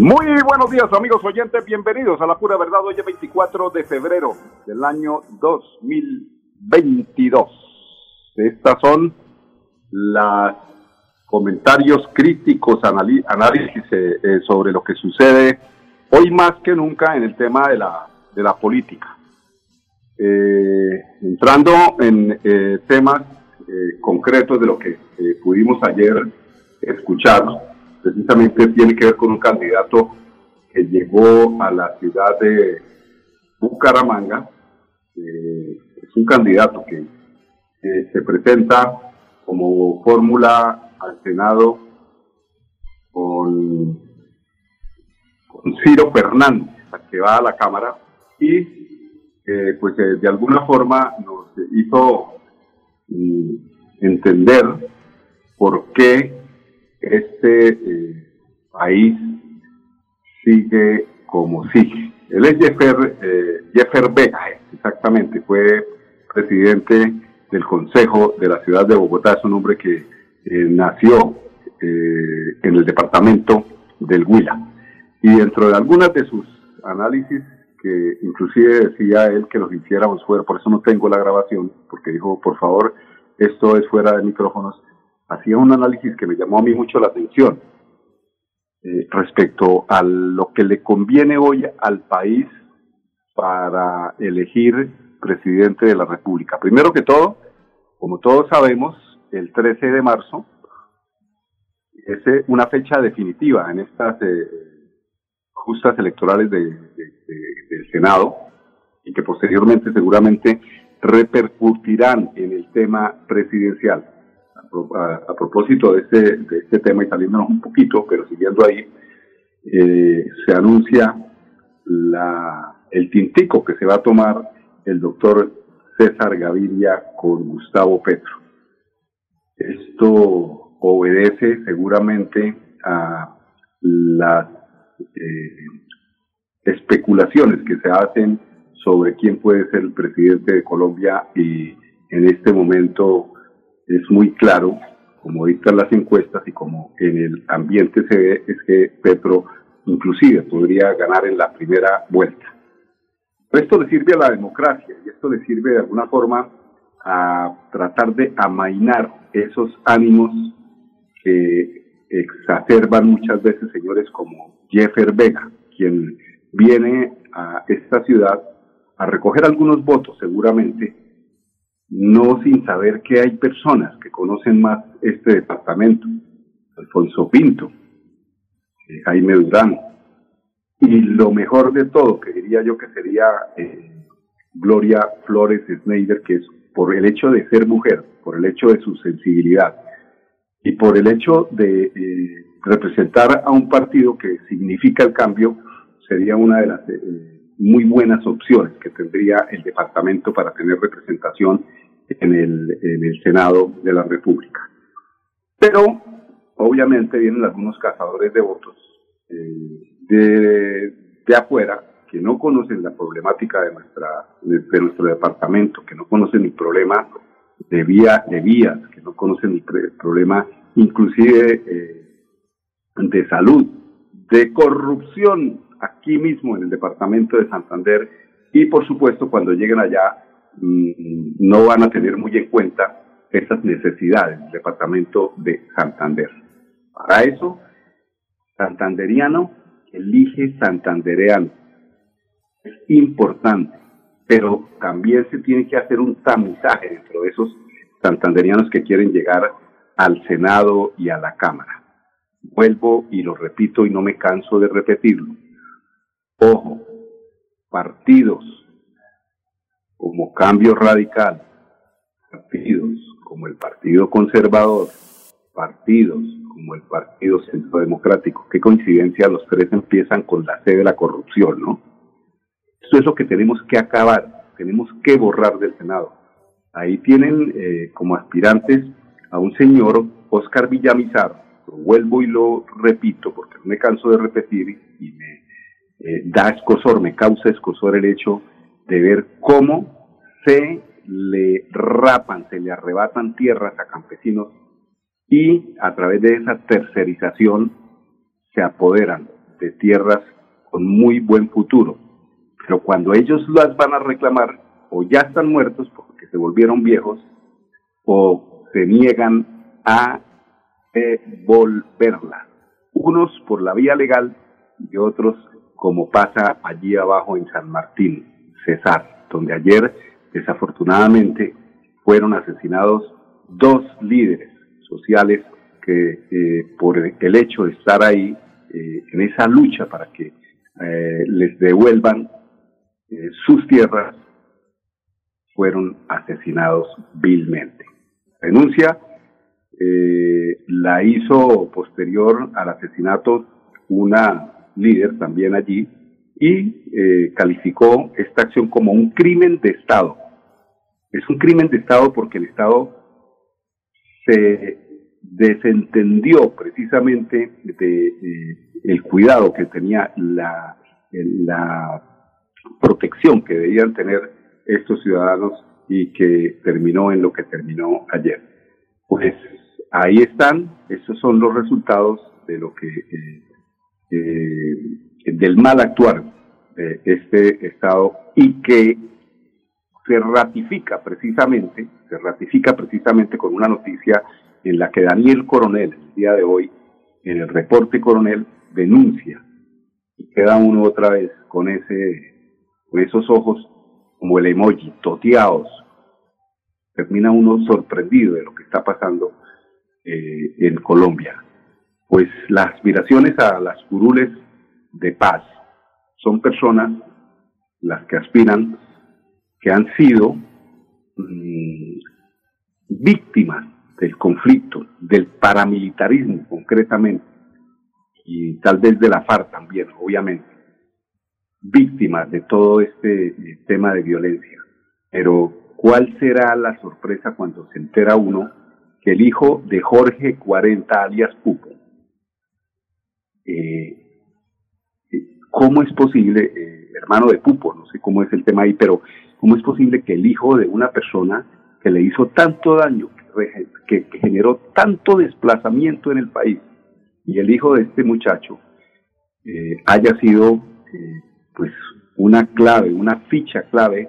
Muy buenos días amigos oyentes, bienvenidos a la pura verdad. Hoy es 24 de febrero del año 2022. Estas son los comentarios críticos, análisis eh, eh, sobre lo que sucede hoy más que nunca en el tema de la, de la política. Eh, entrando en temas concretos de lo que pudimos ayer escuchar precisamente tiene que ver con un candidato que llegó a la ciudad de Bucaramanga. Eh, es un candidato que se presenta como fórmula al Senado con, con Ciro Fernández, que va a la Cámara, y pues eh, de alguna forma nos hizo mm, entender por qué este eh, país sigue como sigue. Él es Jeffer, eh, Jeffer Vega, exactamente, fue presidente del Consejo de la Ciudad de Bogotá, es un hombre que eh, nació en el departamento del Huila. Y dentro de algunas de sus análisis, que inclusive decía él que los hiciéramos fuera, por eso no tengo la grabación, porque dijo, por favor, esto es fuera de micrófonos, hacía un análisis que me llamó a mí mucho la atención eh, respecto a lo que le conviene hoy al país para elegir presidente de la República. Primero que todo, como todos sabemos, el 13 de marzo es eh, una fecha definitiva en estas eh, justas electorales de, del Senado y que posteriormente seguramente repercutirán en el tema presidencial a, propósito de este, de este tema y saliéndonos un poquito, pero siguiendo ahí, eh, se anuncia la, el tintico que se va a tomar el doctor César Gaviria con Gustavo Petro. Esto obedece seguramente a las eh, especulaciones que se hacen sobre quién puede ser el presidente de Colombia y en este momento es muy claro, como dictan las encuestas y como en el ambiente se ve, es que Petro inclusive podría ganar en la primera vuelta. Esto le sirve a la democracia y esto le sirve de alguna forma a tratar de amainar esos ánimos que exacerban muchas veces señores como Jeffer Vega, quien viene a esta ciudad a recoger algunos votos seguramente no sin saber que hay personas que conocen más este departamento. Alfonso Pinto, eh, Jaime Durán, y lo mejor de todo, que diría yo que sería eh, Gloria Flores Schneider, que es por el hecho de ser mujer, por el hecho de su sensibilidad y por el hecho de eh, representar a un partido que significa el cambio, sería una de las muy buenas opciones que tendría el departamento para tener representación en el, en el Senado de la República. Pero obviamente vienen algunos cazadores de votos eh, de, de afuera que no conocen la problemática de nuestra de, nuestro departamento, que no conocen el problema de vía de vías, que no conocen el, problema inclusive eh, de salud, de corrupción aquí mismo en el departamento de Santander y por supuesto cuando lleguen allá Mm, no van a tener muy en cuenta esas necesidades del departamento de Santander. Para eso, santanderiano elige santandereano. Es importante, pero también se tiene que hacer un tamizaje dentro de esos santanderianos que quieren llegar al Senado y a la Cámara. Vuelvo y lo repito y no me canso de repetirlo. Ojo, partidos como Cambio Radical, partidos como el Partido Conservador, partidos como el Partido Centro Democrático. Qué coincidencia, los tres empiezan con la sede de la corrupción, ¿no? Esto es lo que tenemos que acabar, tenemos que borrar del Senado. Ahí tienen eh, como aspirantes a un señor, Oscar Villamizar, lo vuelvo y lo repito porque no me canso de repetir y me eh, da escosor, me causa escosor el hecho de ver cómo se le rapan, se le arrebatan tierras a campesinos y a través de esa tercerización se apoderan de tierras con muy buen futuro. Pero cuando ellos las van a reclamar, o ya están muertos porque se volvieron viejos, o se niegan a devolverla. Unos por la vía legal y otros como pasa allí abajo en San Martín, Cesar, donde ayer desafortunadamente fueron asesinados dos líderes sociales que eh, por el hecho de estar ahí eh, en esa lucha para que eh, les devuelvan sus tierras, fueron asesinados vilmente. Renuncia la hizo posterior al asesinato una líder también allí, y eh, calificó esta acción como un crimen de Estado. Es un crimen de Estado porque el Estado se desentendió precisamente de eh, el cuidado que tenía la, la protección que debían tener estos ciudadanos y que terminó en lo que terminó ayer. Pues ahí están, esos son los resultados de lo que eh, eh, del mal actuar de este Estado y que se ratifica precisamente, se ratifica precisamente con una noticia en la que Daniel Coronel, el día de hoy, en el reporte Coronel, denuncia y queda uno otra vez con ese, con esos ojos como el emoji, toteados. Termina uno sorprendido de lo que está pasando eh, en Colombia pues las aspiraciones a las curules de paz son personas las que aspiran que han sido mm, víctimas del conflicto, del paramilitarismo concretamente, y tal vez de la FARC también, obviamente, víctimas de todo este eh, tema de violencia. Pero, ¿cuál será la sorpresa cuando se entera uno que el hijo de Jorge 40 alias Pupo, eh, ¿cómo es posible, eh, hermano de Pupo, no sé cómo es el tema ahí, pero cómo es posible que el hijo de una persona que le hizo tanto daño, que, generó tanto desplazamiento en el país, y el hijo de este muchacho eh, haya sido pues una clave, una ficha clave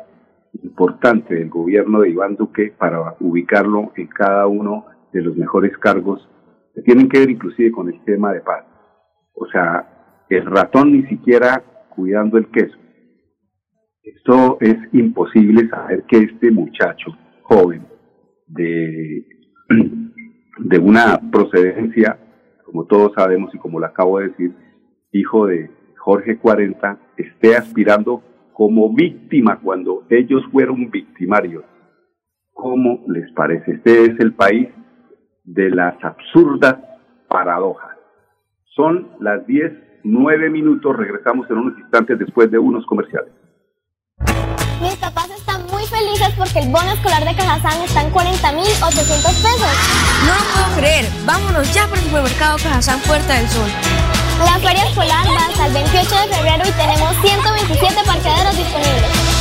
importante del gobierno de Iván Duque para ubicarlo en cada uno de los mejores cargos que tienen que ver inclusive con el tema de paz. O sea, el ratón ni siquiera cuidando el queso. Esto es imposible saber que este muchacho joven de, de una procedencia, como todos sabemos y como lo acabo de decir, hijo de Jorge 40, esté aspirando como víctima cuando ellos fueron victimarios. ¿Cómo les parece? Este es el país de las absurdas paradojas. Son las 10, 9 minutos. Regresamos en unos instantes después de unos comerciales. Mis papás están muy felices porque el bono escolar de Cajazán está en 40.800 pesos. No lo puedo creer. Vámonos ya por el supermercado Cajazán Puerta del Sol. La feria escolar va hasta el 28 de febrero y tenemos 127 parqueaderos disponibles.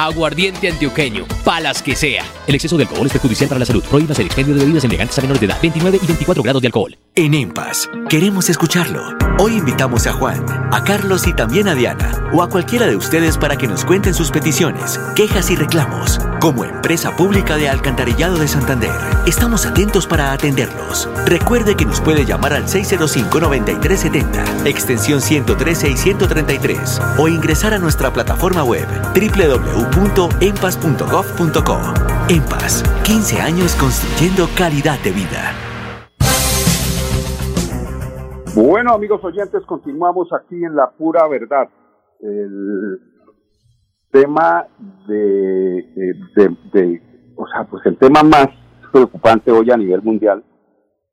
Aguardiente antioqueño, palas que sea. El exceso de alcohol es perjudicial para la salud. Prohíbas el expendio de bebidas elegantes a menores de edad, 29 y 24 grados de alcohol. En EMPAS, queremos escucharlo. Hoy invitamos a Juan, a Carlos y también a Diana, o a cualquiera de ustedes para que nos cuenten sus peticiones, quejas y reclamos. Como empresa pública de Alcantarillado de Santander, estamos atentos para atenderlos. Recuerde que nos puede llamar al 605-9370, extensión 113 y 133, o ingresar a nuestra plataforma web www.empas.gov.co. EMPAS, 15 años construyendo calidad de vida. Bueno, amigos oyentes, continuamos aquí en La Pura Verdad. El tema de, de, de, o sea, pues el tema más preocupante hoy a nivel mundial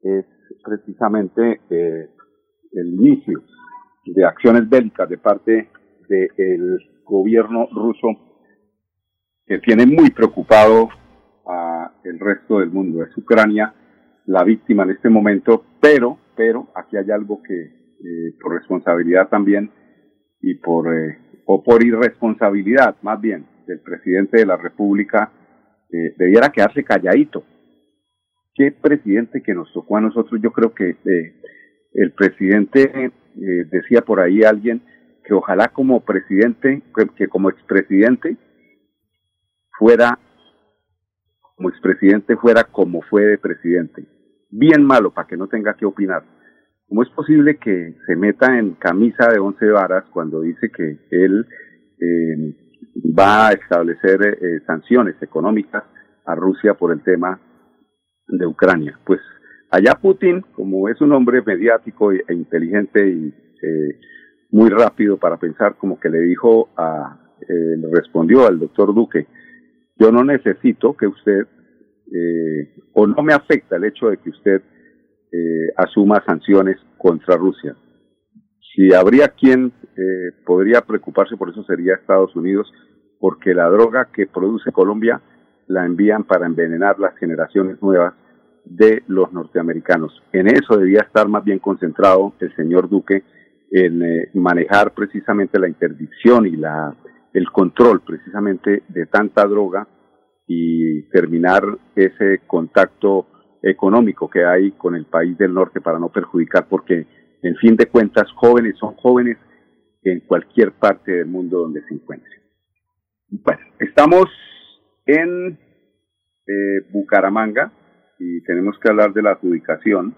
es precisamente eh, el inicio de acciones bélicas de parte del gobierno ruso que tiene muy preocupado a el resto del mundo. Es Ucrania la víctima en este momento, pero, pero aquí hay algo que eh, por responsabilidad también y por eh, o por irresponsabilidad más bien del presidente de la República eh, debiera quedarse calladito. ¿Qué presidente que nos tocó a nosotros? Yo creo que eh, el presidente decía por ahí alguien que ojalá como presidente, que como expresidente fuera como expresidente fuera como fue de presidente. Bien malo para que no tenga que opinar. ¿Cómo es posible que se meta en camisa de once varas cuando dice que él eh, va a establecer eh, sanciones económicas a Rusia por el tema de Ucrania? Pues allá Putin, como es un hombre mediático e inteligente y eh, muy rápido para pensar, como que le dijo a, eh, le respondió al doctor Duque, yo no necesito que usted, eh, o no me afecta el hecho de que usted eh, asuma sanciones contra Rusia. Si habría quien eh, podría preocuparse por eso sería Estados Unidos, porque la droga que produce Colombia la envían para envenenar las generaciones nuevas de los norteamericanos. En eso debía estar más bien concentrado el señor Duque en eh, manejar precisamente la interdicción y la el control precisamente de tanta droga y terminar ese contacto económico que hay con el país del norte para no perjudicar, porque en fin de cuentas jóvenes son jóvenes en cualquier parte del mundo donde se encuentren. Bueno, estamos en eh, Bucaramanga y tenemos que hablar de la adjudicación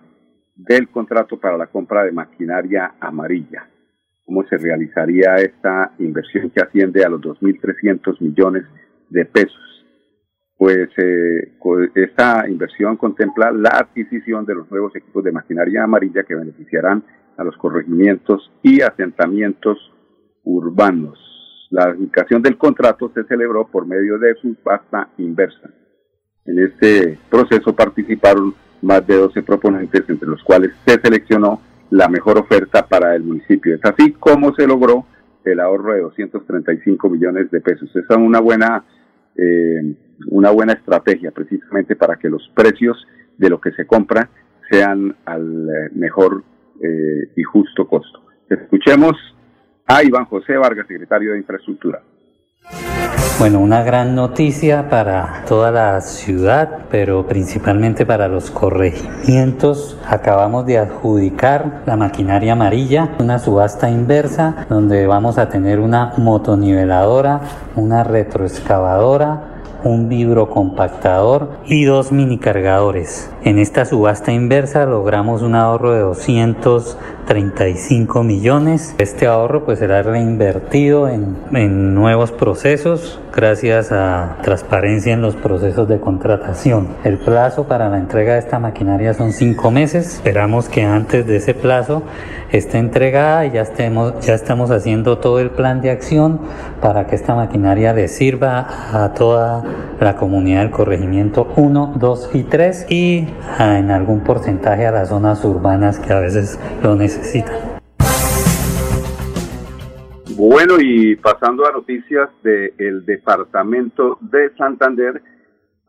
del contrato para la compra de maquinaria amarilla. ¿Cómo se realizaría esta inversión que asciende a los 2.300 millones de pesos? pues eh, esta inversión contempla la adquisición de los nuevos equipos de maquinaria amarilla que beneficiarán a los corregimientos y asentamientos urbanos. La adjudicación del contrato se celebró por medio de subasta inversa. En este proceso participaron más de 12 proponentes, entre los cuales se seleccionó la mejor oferta para el municipio. Es así como se logró el ahorro de 235 millones de pesos. Esa es una buena eh, una buena estrategia precisamente para que los precios de lo que se compra sean al eh, mejor eh, y justo costo. Escuchemos a Iván José Vargas, secretario de Infraestructura. Bueno, una gran noticia para toda la ciudad, pero principalmente para los corregimientos. Acabamos de adjudicar la maquinaria amarilla, una subasta inversa, donde vamos a tener una motoniveladora, una retroexcavadora, un vibrocompactador y dos mini cargadores. En esta subasta inversa logramos un ahorro de 235 millones. Este ahorro pues será reinvertido en, en nuevos procesos gracias a transparencia en los procesos de contratación. El plazo para la entrega de esta maquinaria son cinco meses. Esperamos que antes de ese plazo esté entregada y ya, estemos, ya estamos haciendo todo el plan de acción para que esta maquinaria le sirva a toda la comunidad del corregimiento 1, 2 y 3 y en algún porcentaje a las zonas urbanas que a veces lo necesitan. Bueno, y pasando a noticias del departamento de Santander,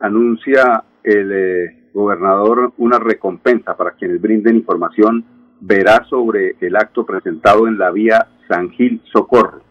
anuncia el eh, gobernador una recompensa para quienes brinden información verá sobre el acto presentado en la vía San Gil Socorro.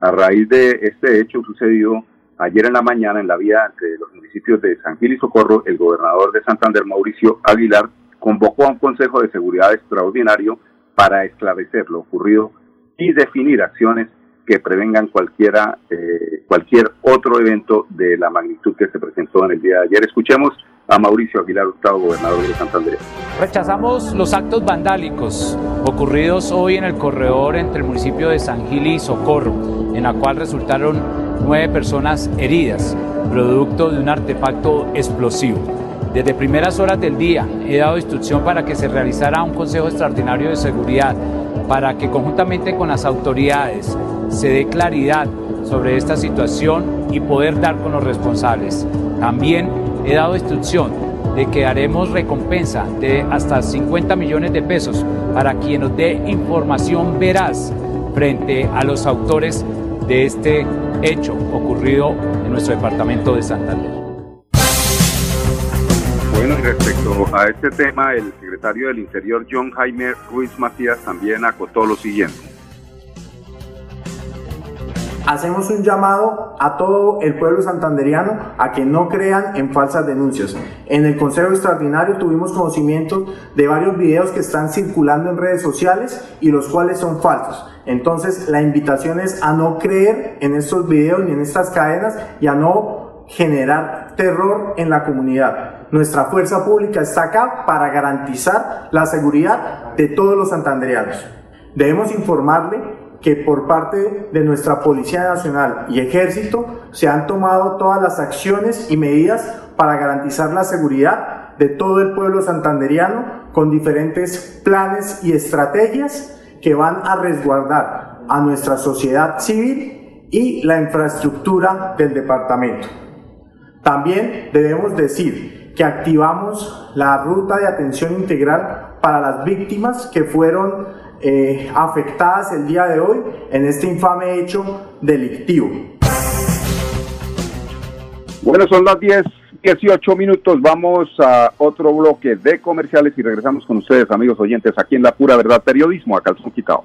A raíz de este hecho sucedido ayer en la mañana en la vía entre los municipios de San Gil y Socorro, el gobernador de Santander, Mauricio Aguilar, convocó a un Consejo de Seguridad extraordinario para esclarecer lo ocurrido y definir acciones que prevengan cualquiera, eh, cualquier otro evento de la magnitud que se presentó en el día de ayer. Escuchemos a Mauricio Aguilar Hurtado, gobernador de Santander. Rechazamos los actos vandálicos ocurridos hoy en el corredor entre el municipio de San Gil y Socorro, en la cual resultaron nueve personas heridas, producto de un artefacto explosivo. Desde primeras horas del día he dado instrucción para que se realizara un Consejo Extraordinario de Seguridad, para que conjuntamente con las autoridades se dé claridad sobre esta situación y poder dar con los responsables. También he dado instrucción de que haremos recompensa de hasta 50 millones de pesos para quien nos dé información veraz frente a los autores de este hecho ocurrido en nuestro departamento de Santander. Bueno, y respecto a este tema, el secretario del Interior, John Jaime Ruiz Matías, también acotó lo siguiente hacemos un llamado a todo el pueblo santanderiano a que no crean en falsas denuncias. En el Consejo Extraordinario tuvimos conocimiento de varios videos que están circulando en redes sociales y los cuales son falsos. Entonces la invitación es a no creer en estos videos ni en estas cadenas y a no generar terror en la comunidad. Nuestra fuerza pública está acá para garantizar la seguridad de todos los santanderianos. Debemos informarle que por parte de nuestra Policía Nacional y Ejército se han tomado todas las acciones y medidas para garantizar la seguridad de todo el pueblo santanderiano con diferentes planes y estrategias que van a resguardar a nuestra sociedad civil y la infraestructura del departamento. También debemos decir que activamos la ruta de atención integral para las víctimas que fueron eh, afectadas el día de hoy en este infame hecho delictivo. Bueno, son las 10, 18 minutos. Vamos a otro bloque de comerciales y regresamos con ustedes, amigos oyentes, aquí en La Pura Verdad Periodismo, a Calzón Quitado.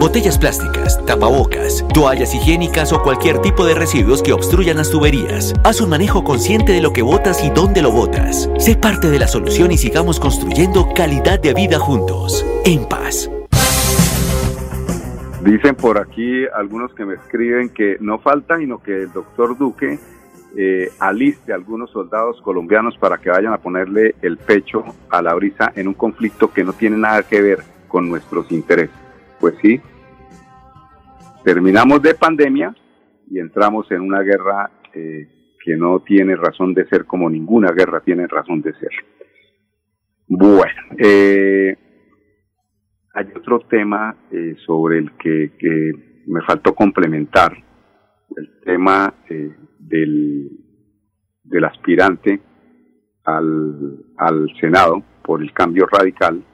botellas plásticas, tapabocas, toallas higiénicas o cualquier tipo de residuos que obstruyan las tuberías. Haz un manejo consciente de lo que botas y dónde lo botas. Sé parte de la solución y sigamos construyendo calidad de vida juntos. En paz. Dicen por aquí algunos que me escriben que no falta, sino que el doctor Duque eh, aliste a algunos soldados colombianos para que vayan a ponerle el pecho a la brisa en un conflicto que no tiene nada que ver con nuestros intereses. Pues sí, terminamos de pandemia y entramos en una guerra eh, que no tiene razón de ser como ninguna guerra tiene razón de ser. Bueno, eh, hay otro tema eh, sobre el que, me faltó complementar, el tema del, del aspirante al, al Senado por el cambio radical,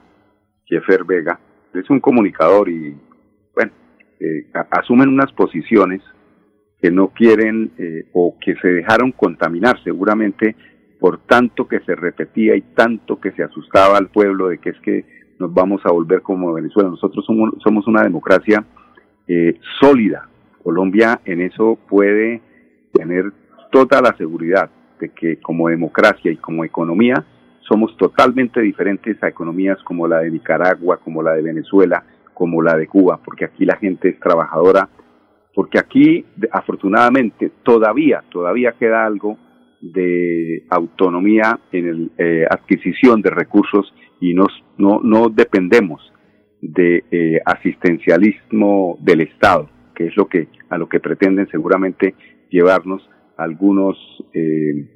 Jeffer Vega, es un comunicador y, bueno, eh, asumen unas posiciones que no quieren eh, o que se dejaron contaminar seguramente por tanto que se repetía y tanto que se asustaba al pueblo de que es que nos vamos a volver como Venezuela. Nosotros somos, somos una democracia eh, sólida. Colombia en eso puede tener toda la seguridad de que como democracia y como economía somos totalmente diferentes a economías como la de Nicaragua, como la de Venezuela, como la de Cuba, porque aquí la gente es trabajadora, porque aquí afortunadamente todavía, todavía queda algo de autonomía en la eh, adquisición de recursos y no, no dependemos de eh, asistencialismo del Estado, que es lo que a lo que pretenden seguramente llevarnos algunos eh,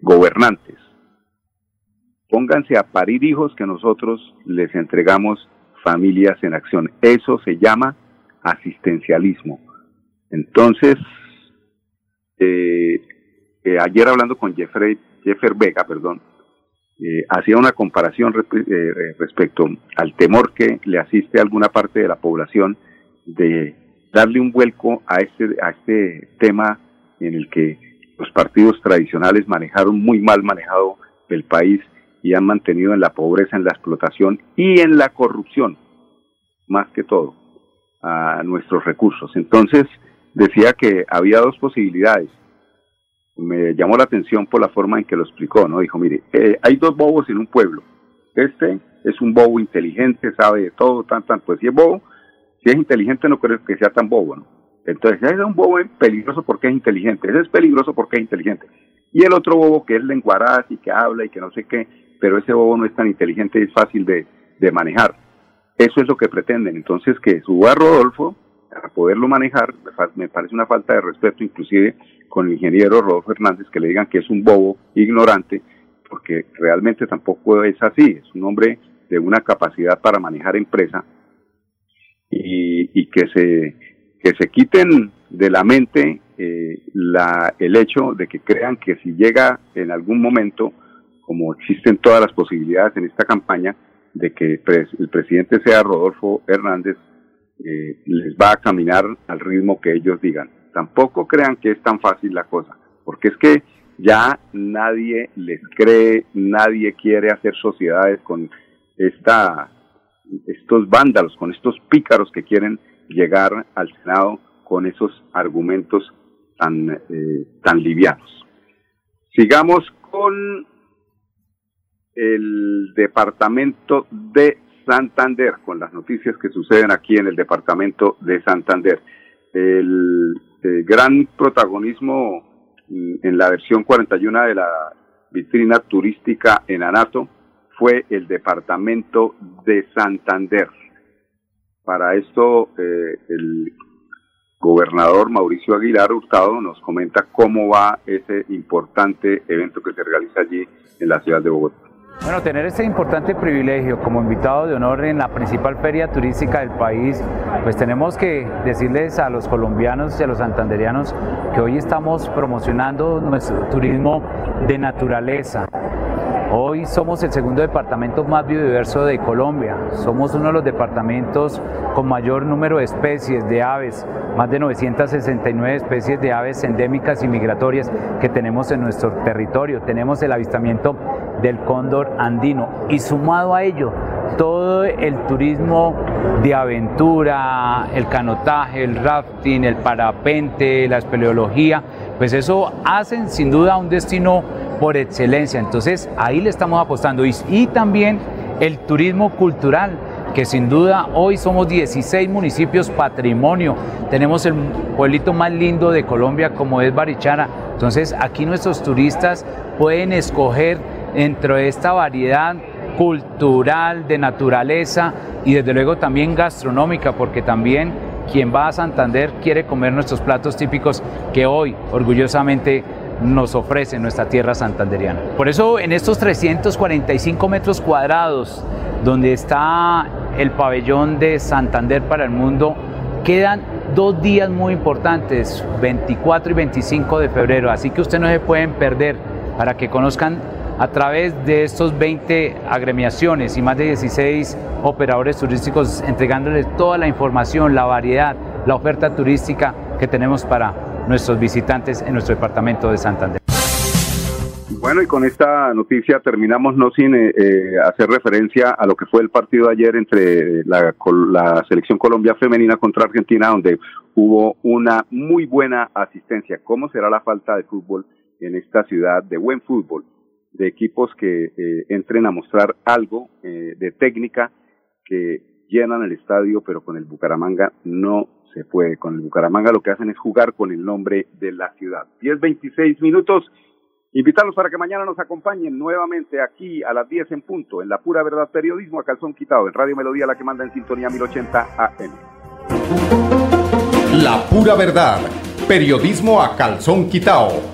gobernantes. Pónganse a parir hijos que nosotros les entregamos familias en acción. Eso se llama asistencialismo. Entonces, eh, ayer hablando con Jeffrey, Jeffer Vega, perdón, eh, hacía una comparación eh, respecto al temor que le asiste a alguna parte de la población de darle un vuelco a este, a este tema en el que los partidos tradicionales manejaron muy mal manejado el país y han mantenido en la pobreza, en la explotación y en la corrupción, más que todo, a nuestros recursos. Entonces, decía que había dos posibilidades me llamó la atención por la forma en que lo explicó, ¿no? Dijo, mire, eh, hay dos bobos en un pueblo. Este es un bobo inteligente, sabe de todo, tan, tan, pues si es bobo, si es inteligente no creo que sea tan bobo, ¿no? Entonces, ese es un bobo peligroso porque es inteligente, ese es peligroso porque es inteligente. Y el otro bobo que es lenguaraz y que habla y que no sé qué, pero ese bobo no es tan inteligente y es fácil de, de manejar. Eso es lo que pretenden. Entonces, que suba Rodolfo para poderlo manejar, me parece una falta de respeto, inclusive con el ingeniero Rodolfo Fernández, que le digan que es un bobo ignorante, porque realmente tampoco es así, es un hombre de una capacidad para manejar empresa y, que se que se quiten de la mente eh, la, el hecho de que crean que si llega en algún momento, como existen todas las posibilidades en esta campaña, de que el presidente sea Rodolfo Hernández, eh, les va a caminar al ritmo que ellos digan. Tampoco crean que es tan fácil la cosa, porque es que ya nadie les cree, nadie quiere hacer sociedades con esta, estos vándalos, con estos pícaros que quieren llegar al Senado con esos argumentos tan, eh, tan livianos. Sigamos con el departamento de Santander, con las noticias que suceden aquí en el departamento de Santander. El, gran protagonismo mm, en la versión 41 de la vitrina turística en Anato fue el departamento de Santander. Para esto, eh, el gobernador Mauricio Aguilar Hurtado nos comenta cómo va ese importante evento que se realiza allí en la ciudad de Bogotá. Bueno, tener este importante privilegio como invitado de honor en la principal feria turística del país, pues tenemos que decirles a los colombianos y a los santanderianos que hoy estamos promocionando nuestro turismo de naturaleza, Hoy somos el segundo departamento más biodiverso de Colombia. Somos uno de los departamentos con mayor número de especies de aves, más de 969 especies de aves endémicas y migratorias que tenemos en nuestro territorio. Tenemos el avistamiento del cóndor andino y sumado a ello todo el turismo de aventura, el canotaje, el rafting, el parapente, la espeleología, pues eso hacen sin duda un destino por excelencia. Entonces ahí le estamos apostando. Y, también el turismo cultural, que sin duda hoy somos 16 municipios patrimonio. Tenemos el pueblito más lindo de Colombia como es Barichara. Entonces aquí nuestros turistas pueden escoger dentro de esta variedad cultural, de naturaleza y desde luego también gastronómica, porque también quien va a Santander quiere comer nuestros platos típicos que hoy orgullosamente nos ofrece nuestra tierra santanderiana. Por eso en estos 345 metros cuadrados donde está el pabellón de Santander para el mundo, quedan dos días muy importantes, 24 y 25 de febrero, así que ustedes no se pueden perder para que conozcan a través de estos 20 agremiaciones y más de 16 operadores turísticos entregándoles toda la información, la variedad, la oferta turística que tenemos para nuestros visitantes en nuestro departamento de Santander. Bueno, y con esta noticia terminamos no sin eh, eh, hacer referencia a lo que fue el partido de ayer entre la, la selección Colombia femenina contra Argentina, donde hubo una muy buena asistencia. ¿Cómo será la falta de fútbol en esta ciudad de buen fútbol? De equipos que eh, entren a mostrar algo eh, de técnica que llenan el estadio, pero con el Bucaramanga no se puede. Con el Bucaramanga lo que hacen es jugar con el nombre de la ciudad. 10, 26 minutos. Invitarlos para que mañana nos acompañen nuevamente aquí a las 10 en punto, en La Pura Verdad Periodismo a Calzón Quitado, en Radio Melodía, la que manda en sintonía 1080 AM. La Pura Verdad, periodismo a Calzón Quitado,